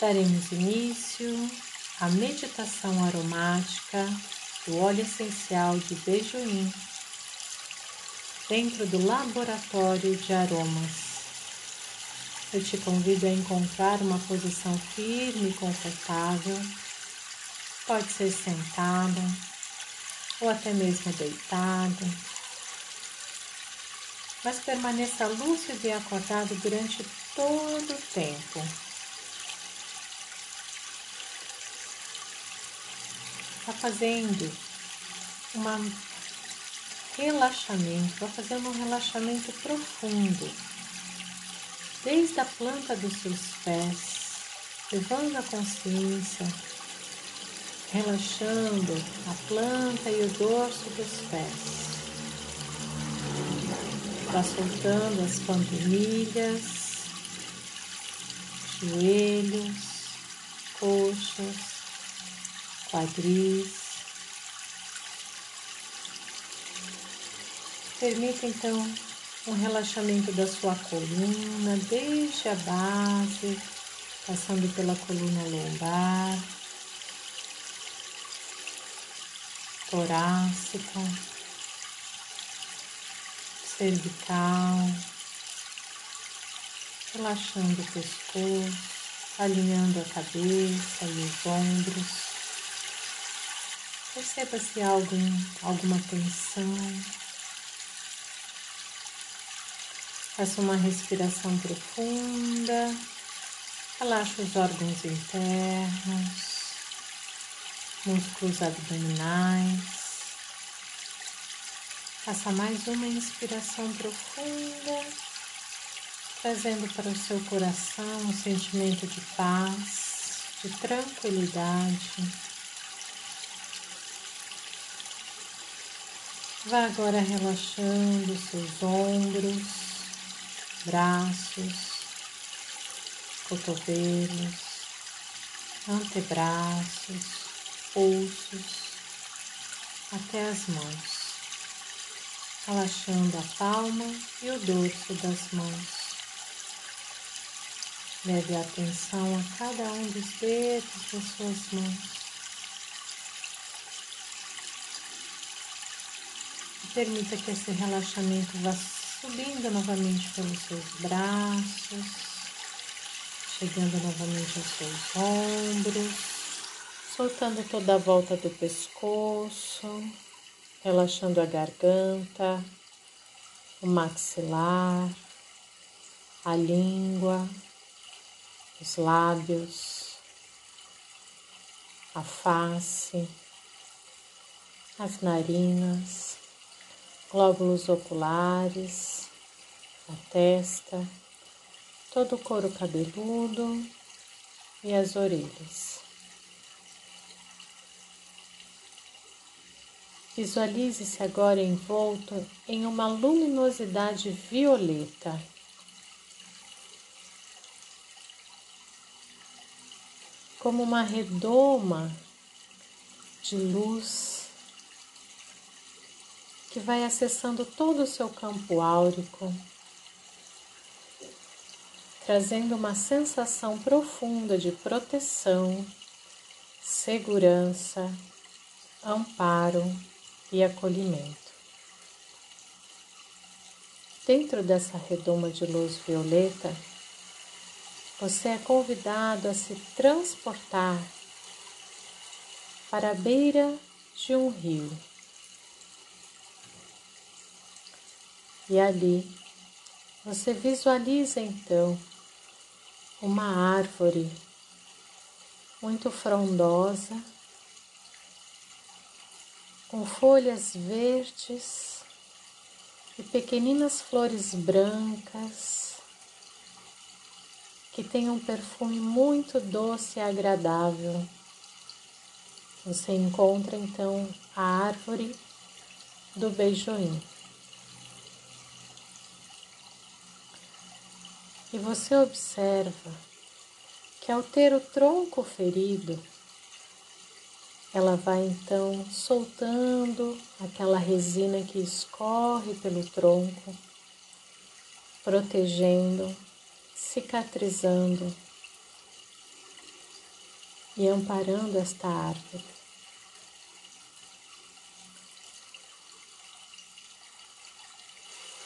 daremos início à meditação aromática do óleo essencial de beijoim dentro do laboratório de aromas. Eu te convido a encontrar uma posição firme e confortável. Pode ser sentada ou até mesmo deitada. Mas permaneça lúcido e acordado durante todo o tempo. Está fazendo uma relaxamento, está fazendo um relaxamento profundo, desde a planta dos seus pés, levando a consciência, relaxando a planta e o dorso dos pés. Está soltando as panturrilhas, joelhos, coxas, quadris, Permita então um relaxamento da sua coluna, desde a base, passando pela coluna lombar, torácica, cervical, relaxando o pescoço, alinhando a cabeça e os ombros. Perceba se há algum, alguma tensão. Faça uma respiração profunda. Relaxa os órgãos internos, músculos abdominais. Faça mais uma inspiração profunda, trazendo para o seu coração um sentimento de paz, de tranquilidade. Vá agora relaxando seus ombros braços, cotovelos, antebraços, pulsos, até as mãos, relaxando a palma e o dorso das mãos. Leve atenção a cada um dos dedos das suas mãos. Permita que esse relaxamento vá subindo novamente pelos seus braços, chegando novamente aos seus ombros, soltando toda a volta do pescoço, relaxando a garganta, o maxilar, a língua, os lábios, a face, as narinas glóbulos oculares, a testa, todo o couro cabeludo e as orelhas. Visualize-se agora envolto em uma luminosidade violeta. Como uma redoma de luz que vai acessando todo o seu campo áurico, trazendo uma sensação profunda de proteção, segurança, amparo e acolhimento. Dentro dessa redoma de luz violeta, você é convidado a se transportar para a beira de um rio. E ali você visualiza então uma árvore muito frondosa, com folhas verdes e pequeninas flores brancas que tem um perfume muito doce e agradável. Você encontra então a árvore do beijoim. E você observa que ao ter o tronco ferido, ela vai então soltando aquela resina que escorre pelo tronco, protegendo, cicatrizando e amparando esta árvore.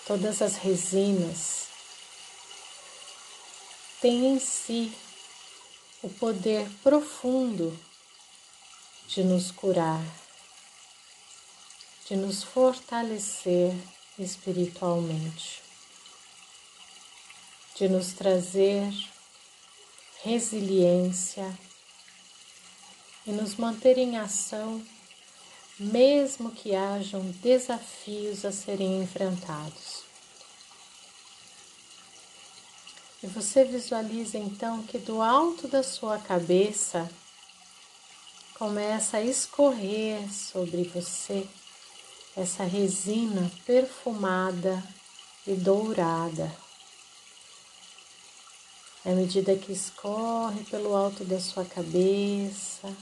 Todas as resinas têm em si o poder profundo de nos curar, de nos fortalecer espiritualmente, de nos trazer resiliência e nos manter em ação, mesmo que hajam desafios a serem enfrentados. E você visualiza então que do alto da sua cabeça começa a escorrer sobre você essa resina perfumada e dourada. À medida que escorre pelo alto da sua cabeça,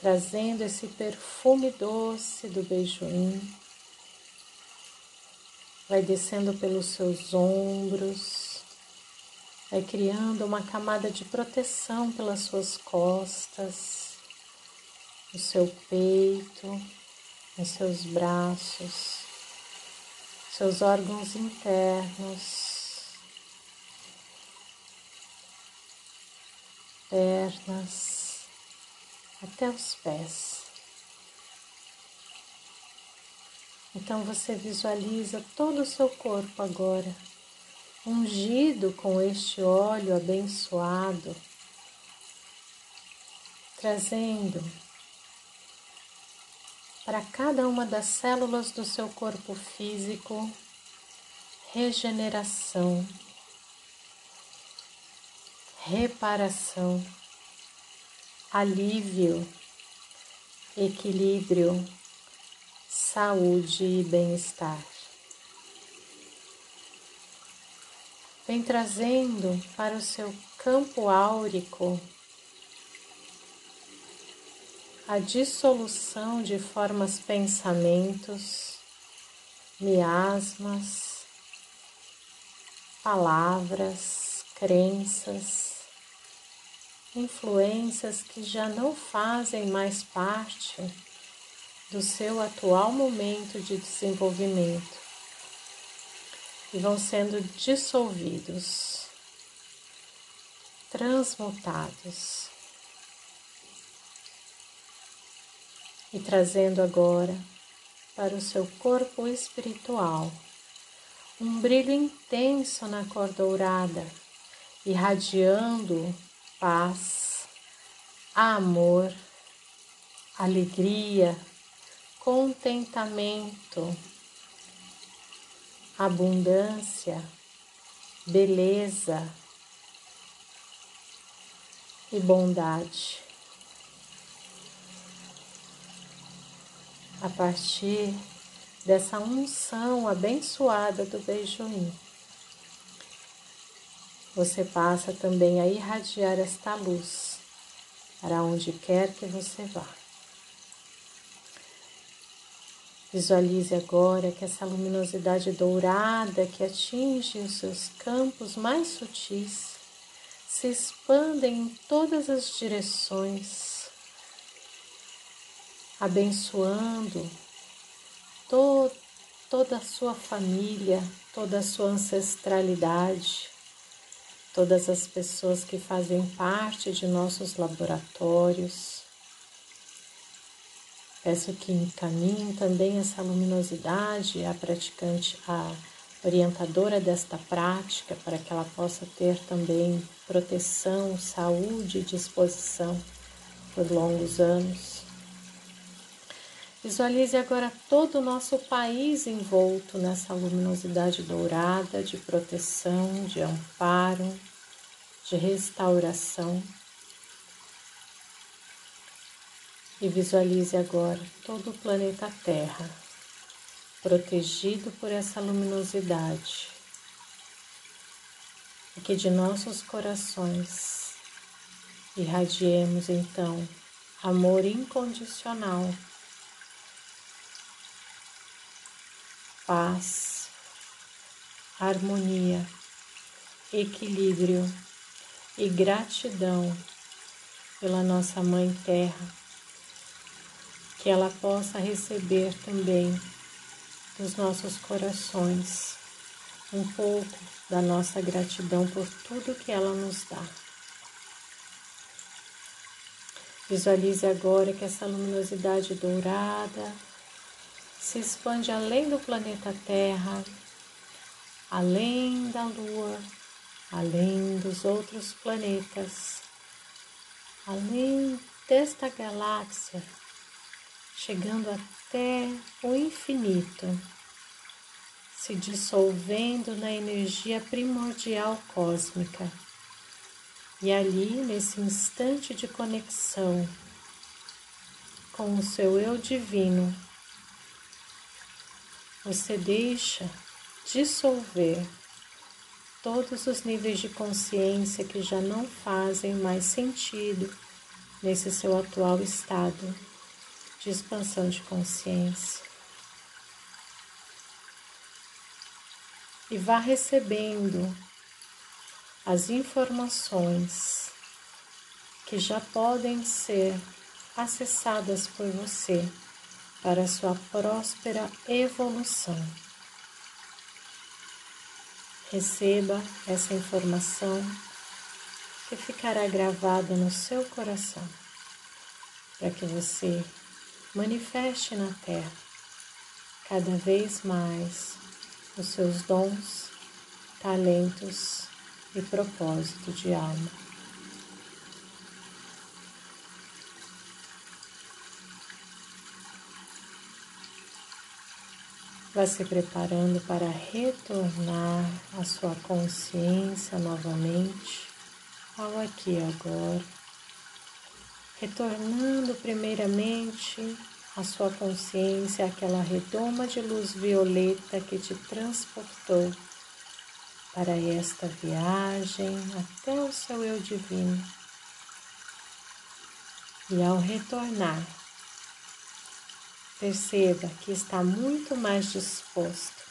trazendo esse perfume doce do beijoim. Vai descendo pelos seus ombros, vai criando uma camada de proteção pelas suas costas, no seu peito, nos seus braços, seus órgãos internos, pernas até os pés. Então você visualiza todo o seu corpo agora, ungido com este óleo abençoado, trazendo para cada uma das células do seu corpo físico regeneração, reparação alívio, equilíbrio, saúde e bem-estar. Vem trazendo para o seu campo áurico a dissolução de formas pensamentos, miasmas, palavras, crenças, influências que já não fazem mais parte do seu atual momento de desenvolvimento e vão sendo dissolvidos, transmutados e trazendo agora para o seu corpo espiritual um brilho intenso na cor dourada, irradiando paz, amor, alegria, contentamento, abundância, beleza e bondade. A partir dessa unção abençoada do beijoim você passa também a irradiar esta luz para onde quer que você vá. Visualize agora que essa luminosidade dourada que atinge os seus campos mais sutis se expandem em todas as direções, abençoando to toda a sua família, toda a sua ancestralidade todas as pessoas que fazem parte de nossos laboratórios. Peço que encaminhem também essa luminosidade à praticante, à orientadora desta prática, para que ela possa ter também proteção, saúde e disposição por longos anos. Visualize agora todo o nosso país envolto nessa luminosidade dourada de proteção, de amparo, de restauração. E visualize agora todo o planeta Terra protegido por essa luminosidade. E que de nossos corações irradiemos então amor incondicional paz, harmonia, equilíbrio, e gratidão pela nossa Mãe Terra, que ela possa receber também dos nossos corações um pouco da nossa gratidão por tudo que ela nos dá. Visualize agora que essa luminosidade dourada se expande além do planeta Terra, além da Lua, além dos outros planetas, além desta galáxia, chegando até o infinito, se dissolvendo na energia primordial cósmica. E ali, nesse instante de conexão com o seu eu divino, você deixa dissolver todos os níveis de consciência que já não fazem mais sentido nesse seu atual estado de expansão de consciência. E vá recebendo as informações que já podem ser acessadas por você para sua próspera evolução. Receba essa informação que ficará gravada no seu coração, para que você manifeste na Terra cada vez mais os seus dons, talentos e propósito de alma. Vá se preparando para retornar a sua consciência novamente ao aqui e agora. Retornando primeiramente a sua consciência àquela redoma de luz violeta que te transportou para esta viagem até o seu eu divino. E ao retornar, Perceba que está muito mais disposto,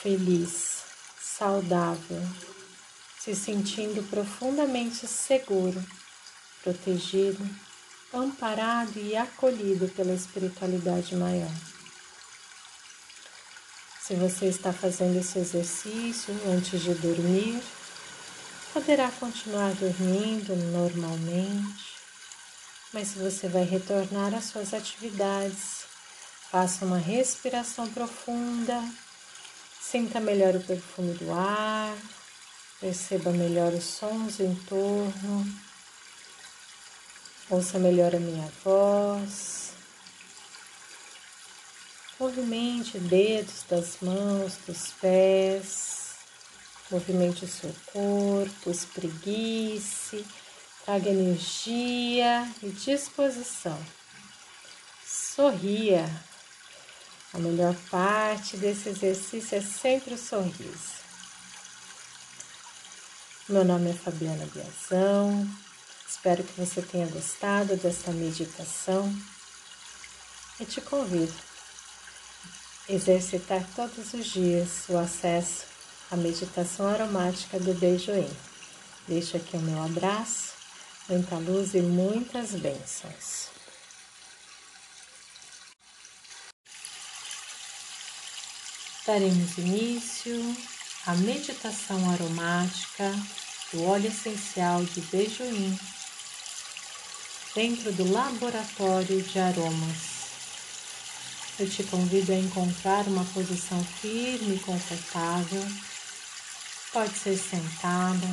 feliz, saudável, se sentindo profundamente seguro, protegido, amparado e acolhido pela espiritualidade maior. Se você está fazendo esse exercício antes de dormir, poderá continuar dormindo normalmente mas se você vai retornar às suas atividades, faça uma respiração profunda, sinta melhor o perfume do ar, perceba melhor os sons em torno, ouça melhor a minha voz. Movimente dedos das mãos, dos pés, movimente o seu corpo, espreguice Traga energia e disposição. Sorria. A melhor parte desse exercício é sempre o sorriso. Meu nome é Fabiana Biazão. Espero que você tenha gostado desta meditação e te convido a exercitar todos os dias o acesso à meditação aromática do Beijoim. Deixo aqui o meu abraço muita luz e muitas bênçãos. Daremos início à meditação aromática do óleo essencial de beijoim dentro do laboratório de aromas. Eu te convido a encontrar uma posição firme e confortável. Pode ser sentada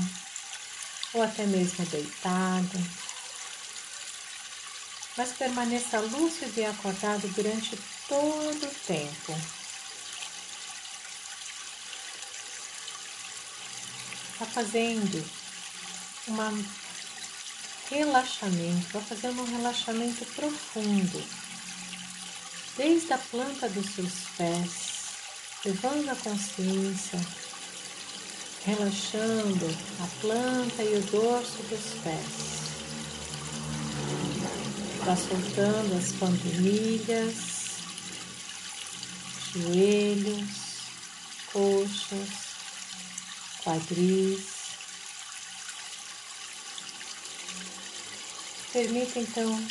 ou até mesmo deitado. Mas permaneça lúcido e acordado durante todo o tempo. Está fazendo uma relaxamento, vai fazendo um relaxamento profundo, desde a planta dos seus pés, levando a consciência relaxando a planta e o dorso dos pés. Vá soltando as panturrilhas, joelhos, coxas, quadris, Permita então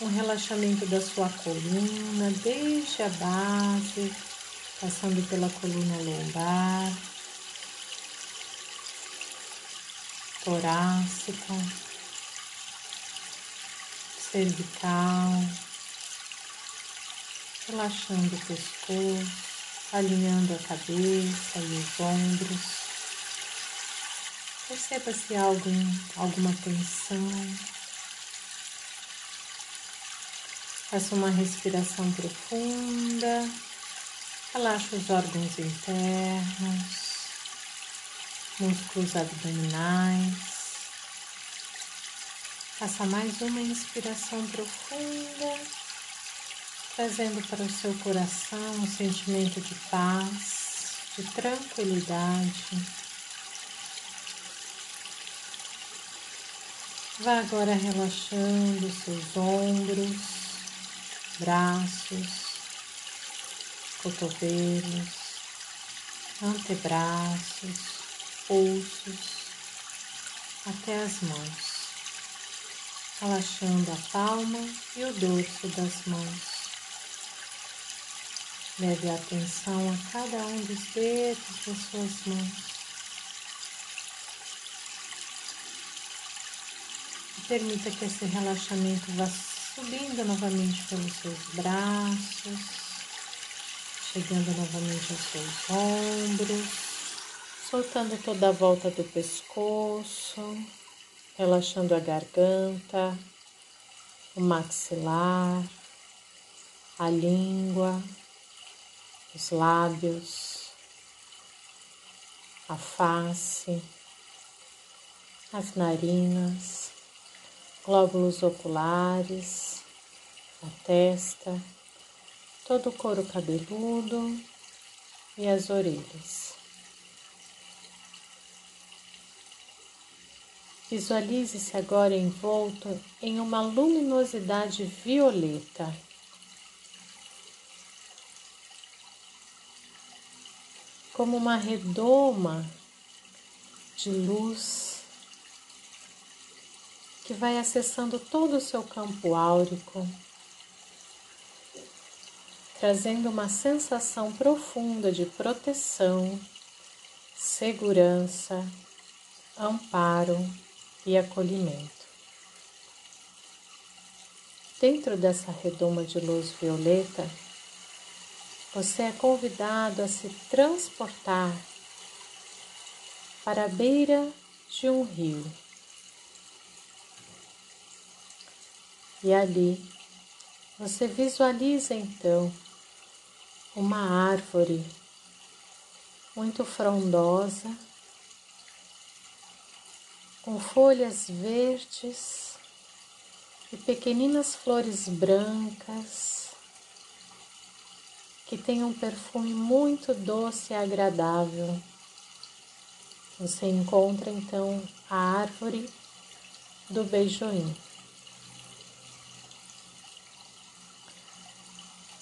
um relaxamento da sua coluna, desde a base, passando pela coluna lombar, torácica, cervical, relaxando o pescoço, alinhando a cabeça e os ombros. Perceba se há algum, alguma tensão. Faça uma respiração profunda. Relaxa os órgãos internos, músculos abdominais. Faça mais uma inspiração profunda, trazendo para o seu coração um sentimento de paz, de tranquilidade. Vá agora relaxando seus ombros braços, cotovelos, antebraços, pulsos, até as mãos, relaxando a palma e o dorso das mãos. Leve atenção a cada um dos dedos das suas mãos. Permita que esse relaxamento vá subindo novamente pelos seus braços, chegando novamente aos seus ombros, soltando toda a volta do pescoço, relaxando a garganta, o maxilar, a língua, os lábios, a face, as narinas glóbulos oculares, a testa, todo o couro cabeludo e as orelhas. Visualize-se agora envolto em uma luminosidade violeta. Como uma redoma de luz que vai acessando todo o seu campo áurico, trazendo uma sensação profunda de proteção, segurança, amparo e acolhimento. Dentro dessa redoma de luz violeta, você é convidado a se transportar para a beira de um rio. E ali você visualiza então uma árvore muito frondosa, com folhas verdes e pequeninas flores brancas que tem um perfume muito doce e agradável. Você encontra então a árvore do beijoim.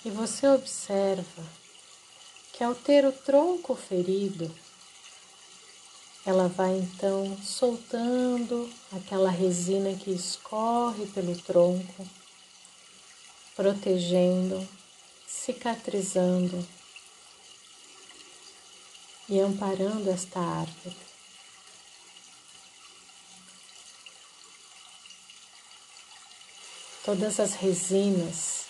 E você observa que ao ter o tronco ferido, ela vai então soltando aquela resina que escorre pelo tronco, protegendo, cicatrizando e amparando esta árvore. Todas as resinas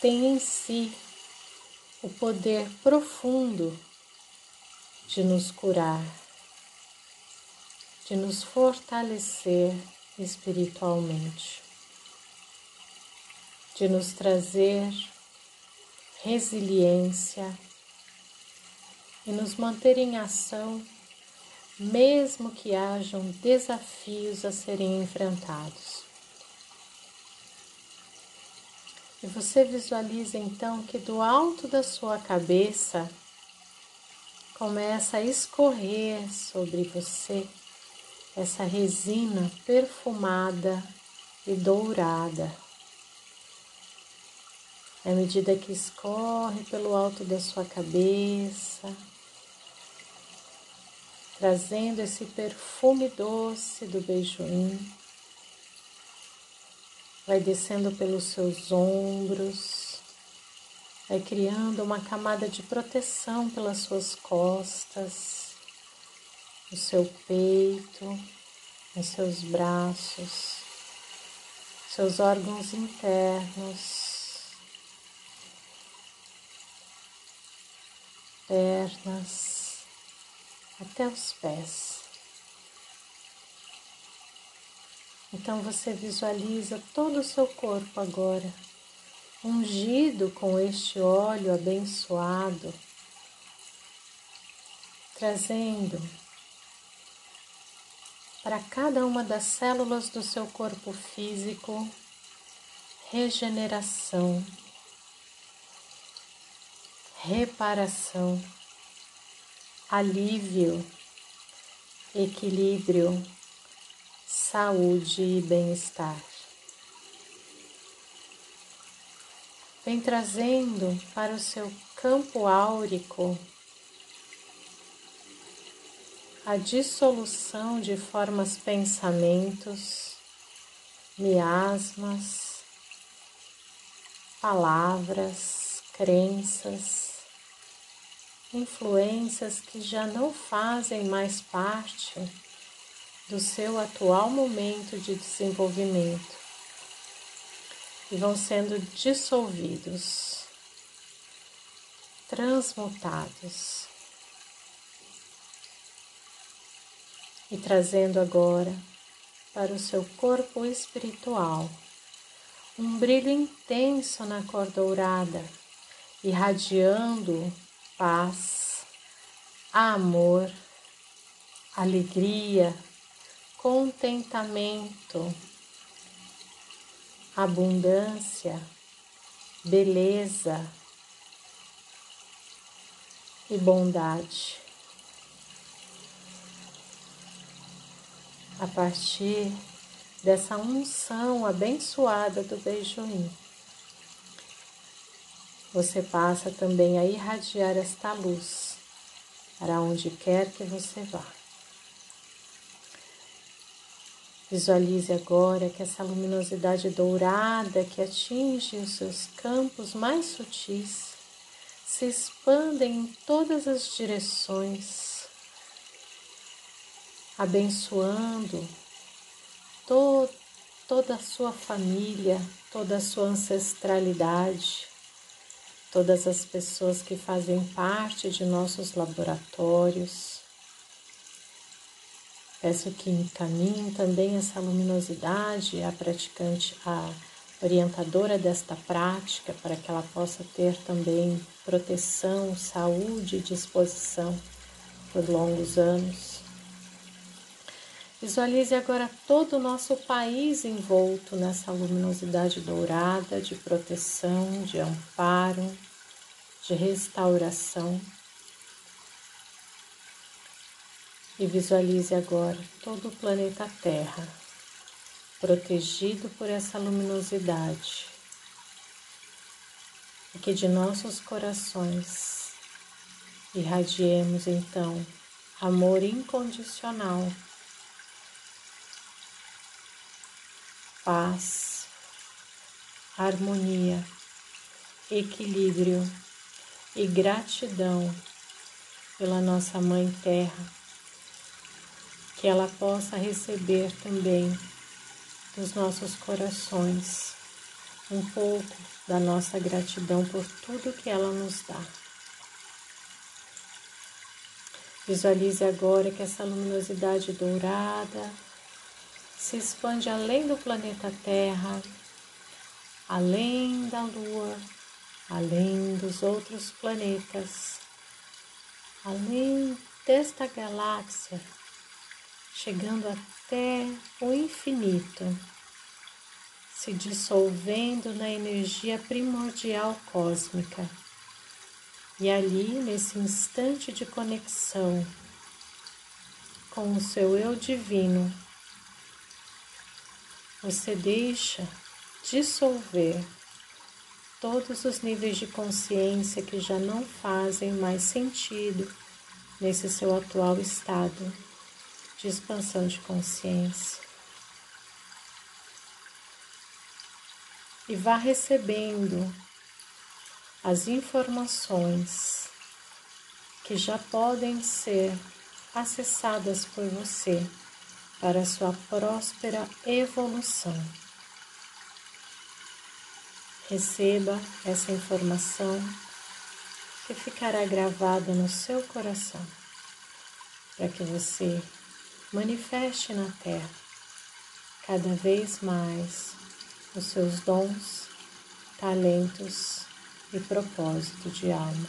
tem em si o poder profundo de nos curar, de nos fortalecer espiritualmente, de nos trazer resiliência e nos manter em ação, mesmo que hajam desafios a serem enfrentados. E você visualiza então que do alto da sua cabeça começa a escorrer sobre você essa resina perfumada e dourada. À medida que escorre pelo alto da sua cabeça, trazendo esse perfume doce do beijoim vai descendo pelos seus ombros, vai criando uma camada de proteção pelas suas costas, o seu peito, os seus braços, seus órgãos internos, pernas, até os pés. Então você visualiza todo o seu corpo agora, ungido com este óleo abençoado, trazendo para cada uma das células do seu corpo físico regeneração, reparação, alívio, equilíbrio saúde e bem-estar. Vem trazendo para o seu campo áurico a dissolução de formas pensamentos, miasmas, palavras, crenças, influências que já não fazem mais parte do seu atual momento de desenvolvimento e vão sendo dissolvidos, transmutados e trazendo agora para o seu corpo espiritual um brilho intenso na cor dourada, irradiando paz, amor, alegria, contentamento, abundância, beleza e bondade. A partir dessa unção abençoada do beijoim, você passa também a irradiar esta luz para onde quer que você vá. Visualize agora que essa luminosidade dourada que atinge os seus campos mais sutis se expandem em todas as direções, abençoando to toda a sua família, toda a sua ancestralidade, todas as pessoas que fazem parte de nossos laboratórios Peço que encaminhe também essa luminosidade à praticante, à orientadora desta prática, para que ela possa ter também proteção, saúde e disposição por longos anos. Visualize agora todo o nosso país envolto nessa luminosidade dourada de proteção, de amparo, de restauração. E visualize agora todo o planeta Terra protegido por essa luminosidade. E que de nossos corações irradiemos então amor incondicional, paz, harmonia, equilíbrio e gratidão pela nossa Mãe Terra que ela possa receber também dos nossos corações um pouco da nossa gratidão por tudo que ela nos dá. Visualize agora que essa luminosidade dourada se expande além do planeta Terra, além da Lua, além dos outros planetas, além desta galáxia chegando até o infinito, se dissolvendo na energia primordial cósmica. E ali, nesse instante de conexão com o seu eu divino, você deixa dissolver todos os níveis de consciência que já não fazem mais sentido nesse seu atual estado de expansão de consciência. e vá recebendo as informações que já podem ser acessadas por você para sua próspera evolução. Receba essa informação que ficará gravada no seu coração, para que você manifeste na Terra cada vez mais os seus dons, talentos e propósito de alma.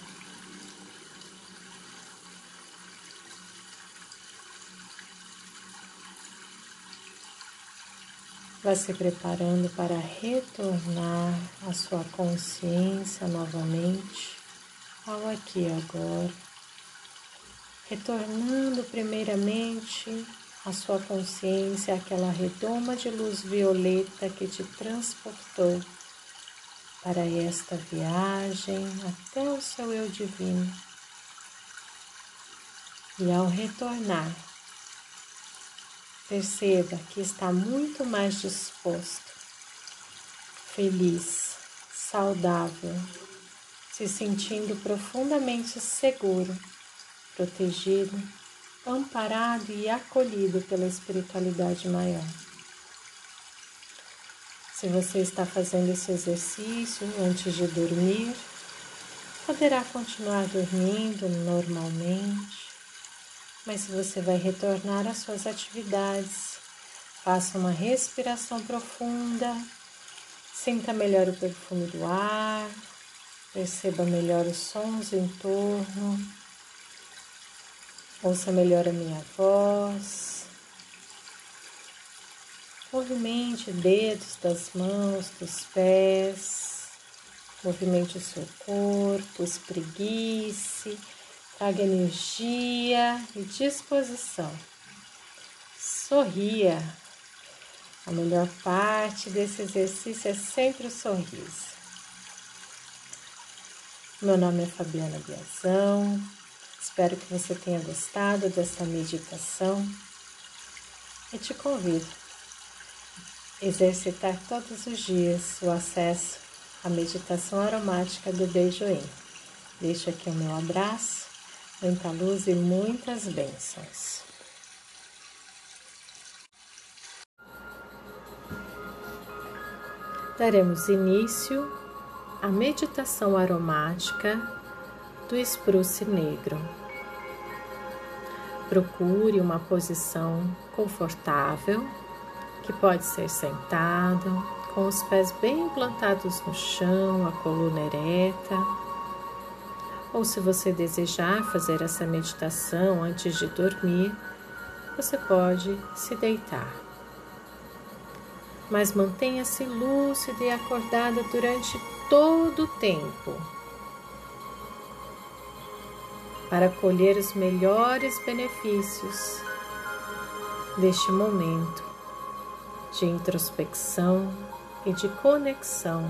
Vá se preparando para retornar a sua consciência novamente ao aqui e agora, retornando primeiramente a sua consciência àquela redoma de luz violeta que te transportou para esta viagem até o seu eu divino. E ao retornar, perceba que está muito mais disposto, feliz, saudável, se sentindo profundamente seguro, protegido, amparado e acolhido pela espiritualidade maior. Se você está fazendo esse exercício antes de dormir, poderá continuar dormindo normalmente, mas se você vai retornar às suas atividades, faça uma respiração profunda, sinta melhor o perfume do ar, perceba melhor os sons em torno, ouça melhor a minha voz. Movimente dedos das mãos, dos pés, movimente o seu corpo, espreguice, traga energia e disposição. Sorria. A melhor parte desse exercício é sempre o sorriso. Meu nome é Fabiana Biazão. Espero que você tenha gostado dessa meditação e te convido Exercitar todos os dias o acesso à meditação aromática do Beijoim. Deixo aqui o meu abraço, muita luz e muitas bênçãos. Daremos início à meditação aromática do espruce negro. Procure uma posição confortável que pode ser sentado, com os pés bem plantados no chão, a coluna ereta. Ou se você desejar fazer essa meditação antes de dormir, você pode se deitar. Mas mantenha-se lúcida e acordada durante todo o tempo para colher os melhores benefícios deste momento de introspecção e de conexão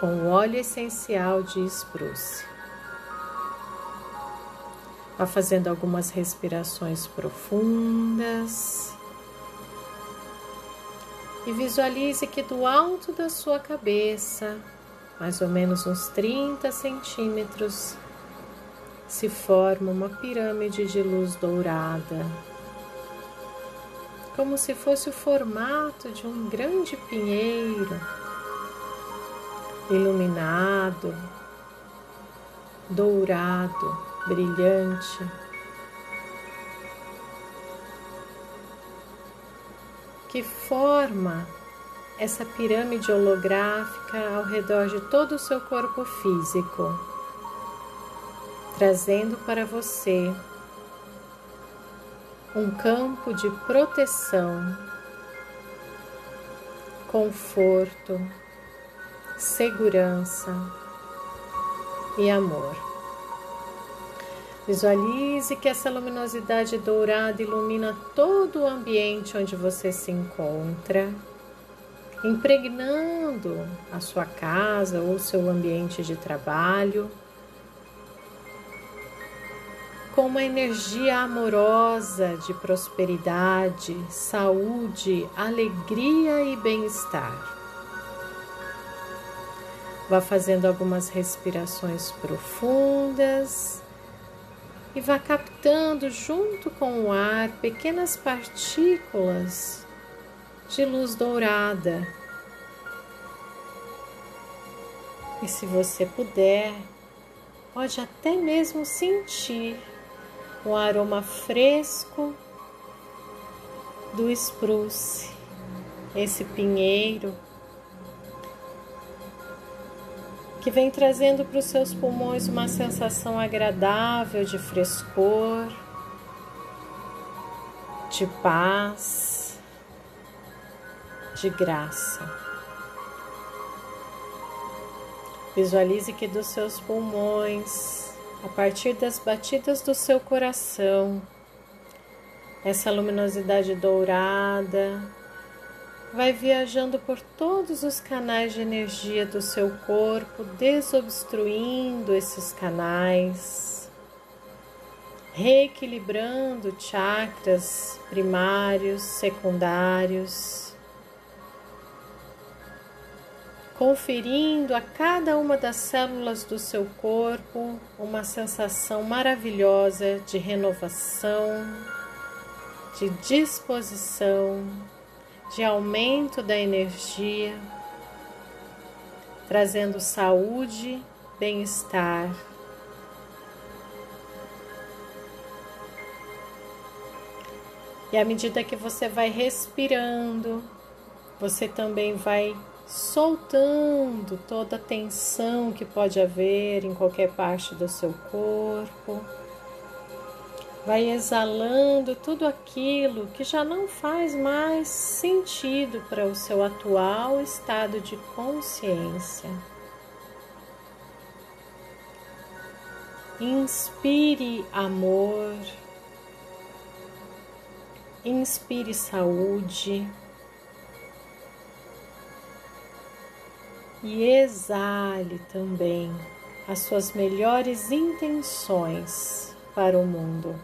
com o óleo essencial de espruce. Vá fazendo algumas respirações profundas e visualize que do alto da sua cabeça, mais ou menos uns 30 centímetros, se forma uma pirâmide de luz dourada como se fosse o formato de um grande pinheiro iluminado, dourado, brilhante. Que forma essa pirâmide holográfica ao redor de todo o seu corpo físico, trazendo para você um campo de proteção, conforto, segurança e amor. Visualize que essa luminosidade dourada ilumina todo o ambiente onde você se encontra, impregnando a sua casa ou seu ambiente de trabalho com uma energia amorosa de prosperidade, saúde, alegria e bem-estar. Vá fazendo algumas respirações profundas e vá captando junto com o ar pequenas partículas de luz dourada. E se você puder, pode até mesmo sentir um aroma fresco do spruce, esse pinheiro que vem trazendo para os seus pulmões uma sensação agradável de frescor, de paz, de graça. Visualize que dos seus pulmões, a partir das batidas do seu coração, essa luminosidade dourada vai viajando por todos os canais de energia do seu corpo, desobstruindo esses canais, reequilibrando chakras primários, secundários, conferindo a cada uma das células do seu corpo uma sensação maravilhosa de renovação, de disposição de aumento da energia, trazendo saúde, bem-estar. E à medida que você vai respirando, você também vai soltando toda a tensão que pode haver em qualquer parte do seu corpo. Vai exalando tudo aquilo que já não faz mais sentido para o seu atual estado de consciência. Inspire amor, inspire saúde e exale também as suas melhores intenções para o mundo.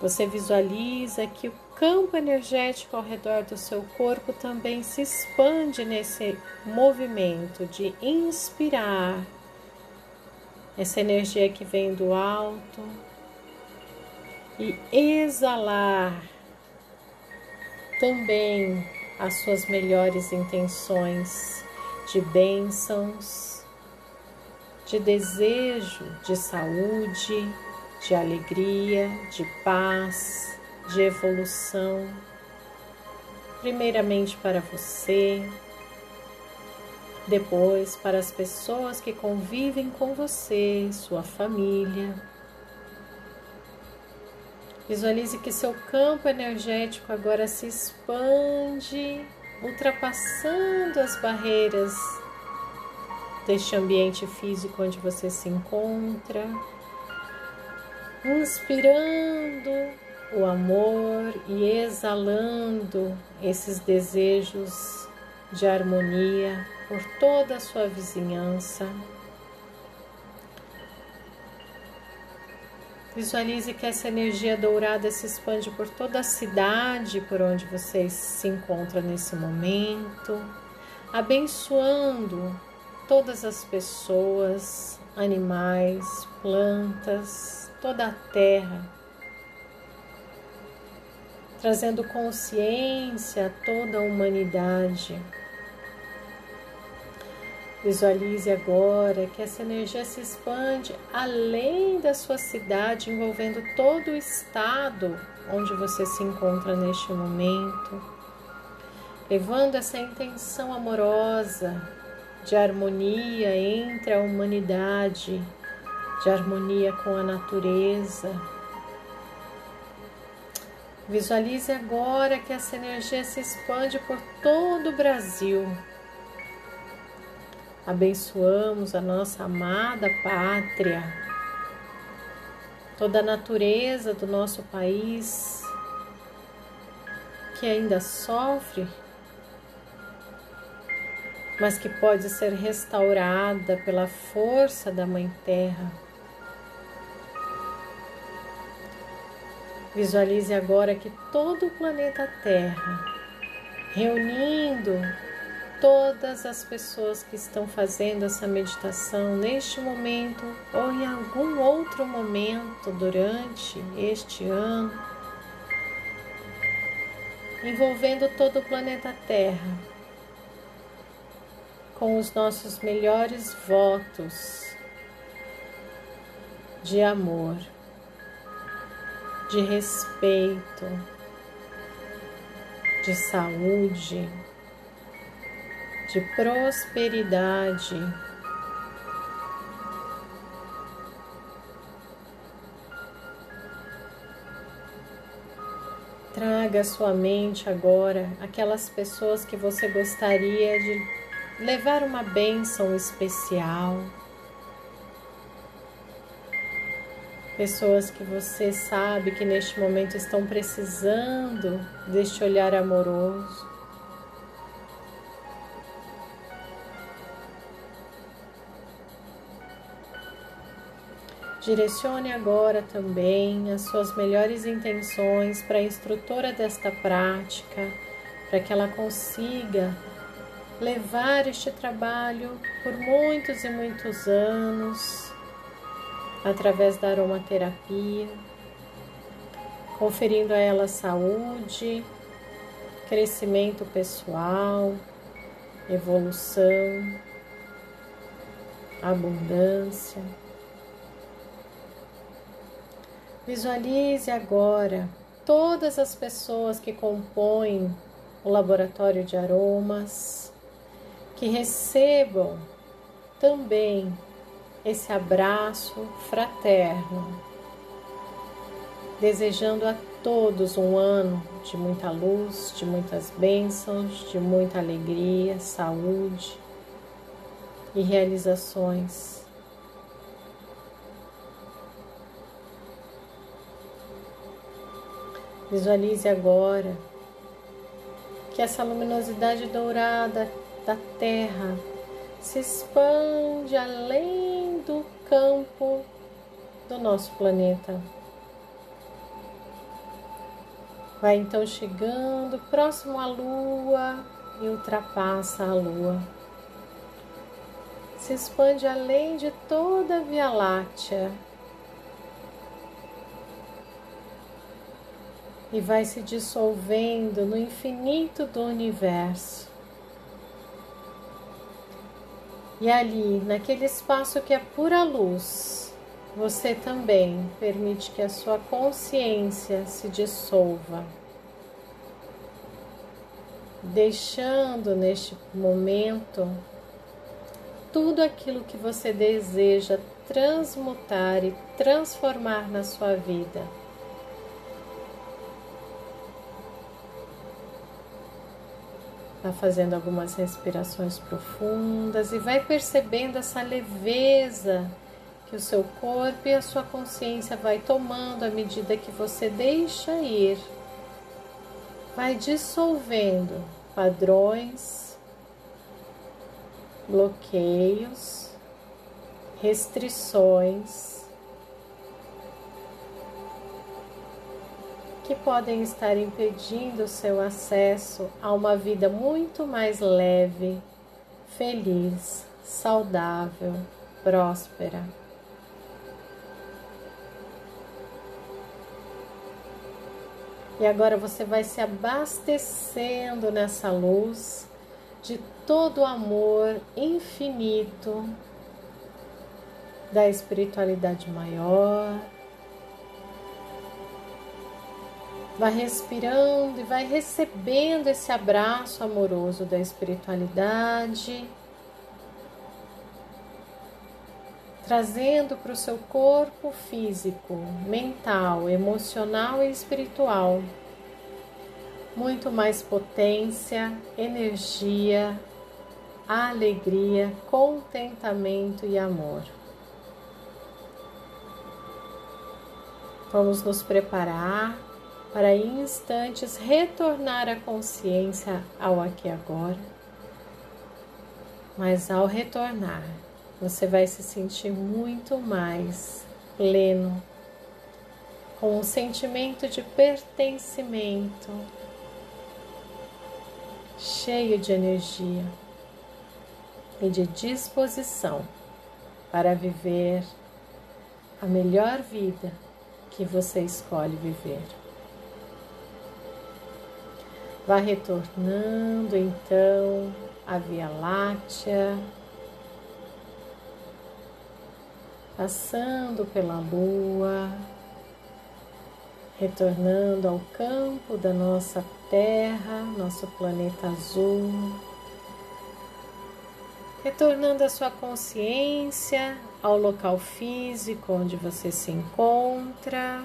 Você visualiza que o campo energético ao redor do seu corpo também se expande nesse movimento de inspirar essa energia que vem do alto e exalar também as suas melhores intenções de bênçãos, de desejo de saúde de alegria, de paz, de evolução. Primeiramente para você, depois para as pessoas que convivem com você, sua família. Visualize que seu campo energético agora se expande, ultrapassando as barreiras deste ambiente físico onde você se encontra inspirando o amor e exalando esses desejos de harmonia por toda a sua vizinhança. Visualize que essa energia dourada se expande por toda a cidade por onde você se encontra nesse momento, abençoando todas as pessoas, animais, plantas, toda a terra, trazendo consciência a toda a humanidade. Visualize agora que essa energia se expande além da sua cidade, envolvendo todo o estado onde você se encontra neste momento, levando essa intenção amorosa de harmonia entre a humanidade de harmonia com a natureza. Visualize agora que essa energia se expande por todo o Brasil. Abençoamos a nossa amada pátria, toda a natureza do nosso país que ainda sofre, mas que pode ser restaurada pela força da Mãe Terra. Visualize agora que todo o planeta Terra, reunindo todas as pessoas que estão fazendo essa meditação neste momento ou em algum outro momento durante este ano, envolvendo todo o planeta Terra, com os nossos melhores votos de amor, de respeito, de saúde de prosperidade. Traga à sua mente agora aquelas pessoas que você gostaria de levar uma bênção especial. Pessoas que você sabe que neste momento estão precisando deste olhar amoroso. Direcione agora também as suas melhores intenções para a instrutora desta prática, para que ela consiga levar este trabalho por muitos e muitos anos através da aromaterapia, conferindo a ela saúde, crescimento pessoal, evolução, abundância. Visualize agora todas as pessoas que compõem o laboratório de aromas, que recebam também esse abraço fraterno, desejando a todos um ano de muita luz, de muitas bênçãos, de muita alegria, saúde e realizações. Visualize agora que essa luminosidade dourada da Terra se expande além do campo do nosso planeta. Vai então chegando próximo à Lua e ultrapassa a Lua. Se expande além de toda a Via Láctea e vai se dissolvendo no infinito do universo. E ali, naquele espaço que é pura luz, você também permite que a sua consciência se dissolva, deixando neste momento tudo aquilo que você deseja transmutar e transformar na sua vida. Vai fazendo algumas respirações profundas e vai percebendo essa leveza que o seu corpo e a sua consciência vai tomando à medida que você deixa ir. Vai dissolvendo padrões, bloqueios, restrições que podem estar impedindo o seu acesso a uma vida muito mais leve, feliz, saudável, próspera. E agora você vai se abastecendo nessa luz de todo o amor infinito da espiritualidade maior, Vai respirando e vai recebendo esse abraço amoroso da espiritualidade, trazendo para o seu corpo físico, mental, emocional e espiritual muito mais potência, energia, alegria, contentamento e amor. Vamos nos preparar para em instantes retornar a consciência ao aqui e agora. Mas ao retornar, você vai se sentir muito mais pleno, com um sentimento de pertencimento, cheio de energia. e de disposição para viver a melhor vida que você escolhe viver. Vá retornando então à Via Láctea, passando pela Lua, retornando ao campo da nossa Terra, nosso planeta azul, retornando a sua consciência ao local físico onde você se encontra.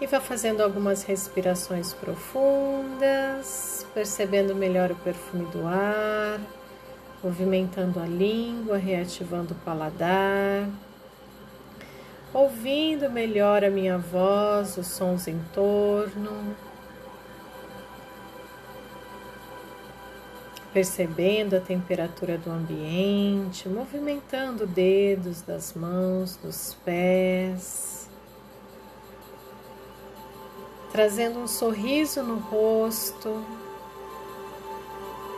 E vá fazendo algumas respirações profundas, percebendo melhor o perfume do ar, movimentando a língua, reativando o paladar, ouvindo melhor a minha voz, os sons em torno. Percebendo a temperatura do ambiente, movimentando dedos das mãos, dos pés. Trazendo um sorriso no rosto,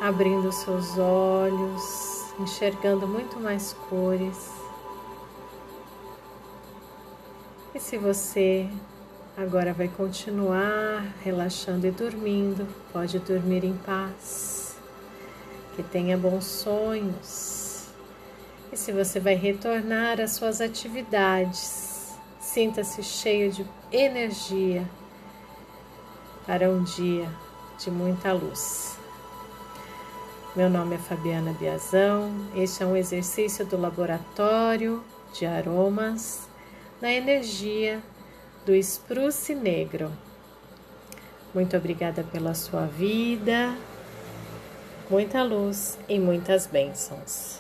abrindo seus olhos, enxergando muito mais cores. E se você agora vai continuar relaxando e dormindo, pode dormir em paz. Que tenha bons sonhos. E se você vai retornar às suas atividades, sinta-se cheio de energia para um dia de muita luz. Meu nome é Fabiana Biazão, este é um exercício do Laboratório de Aromas na energia do Spruce Negro. Muito obrigada pela sua vida, muita luz e muitas bênçãos.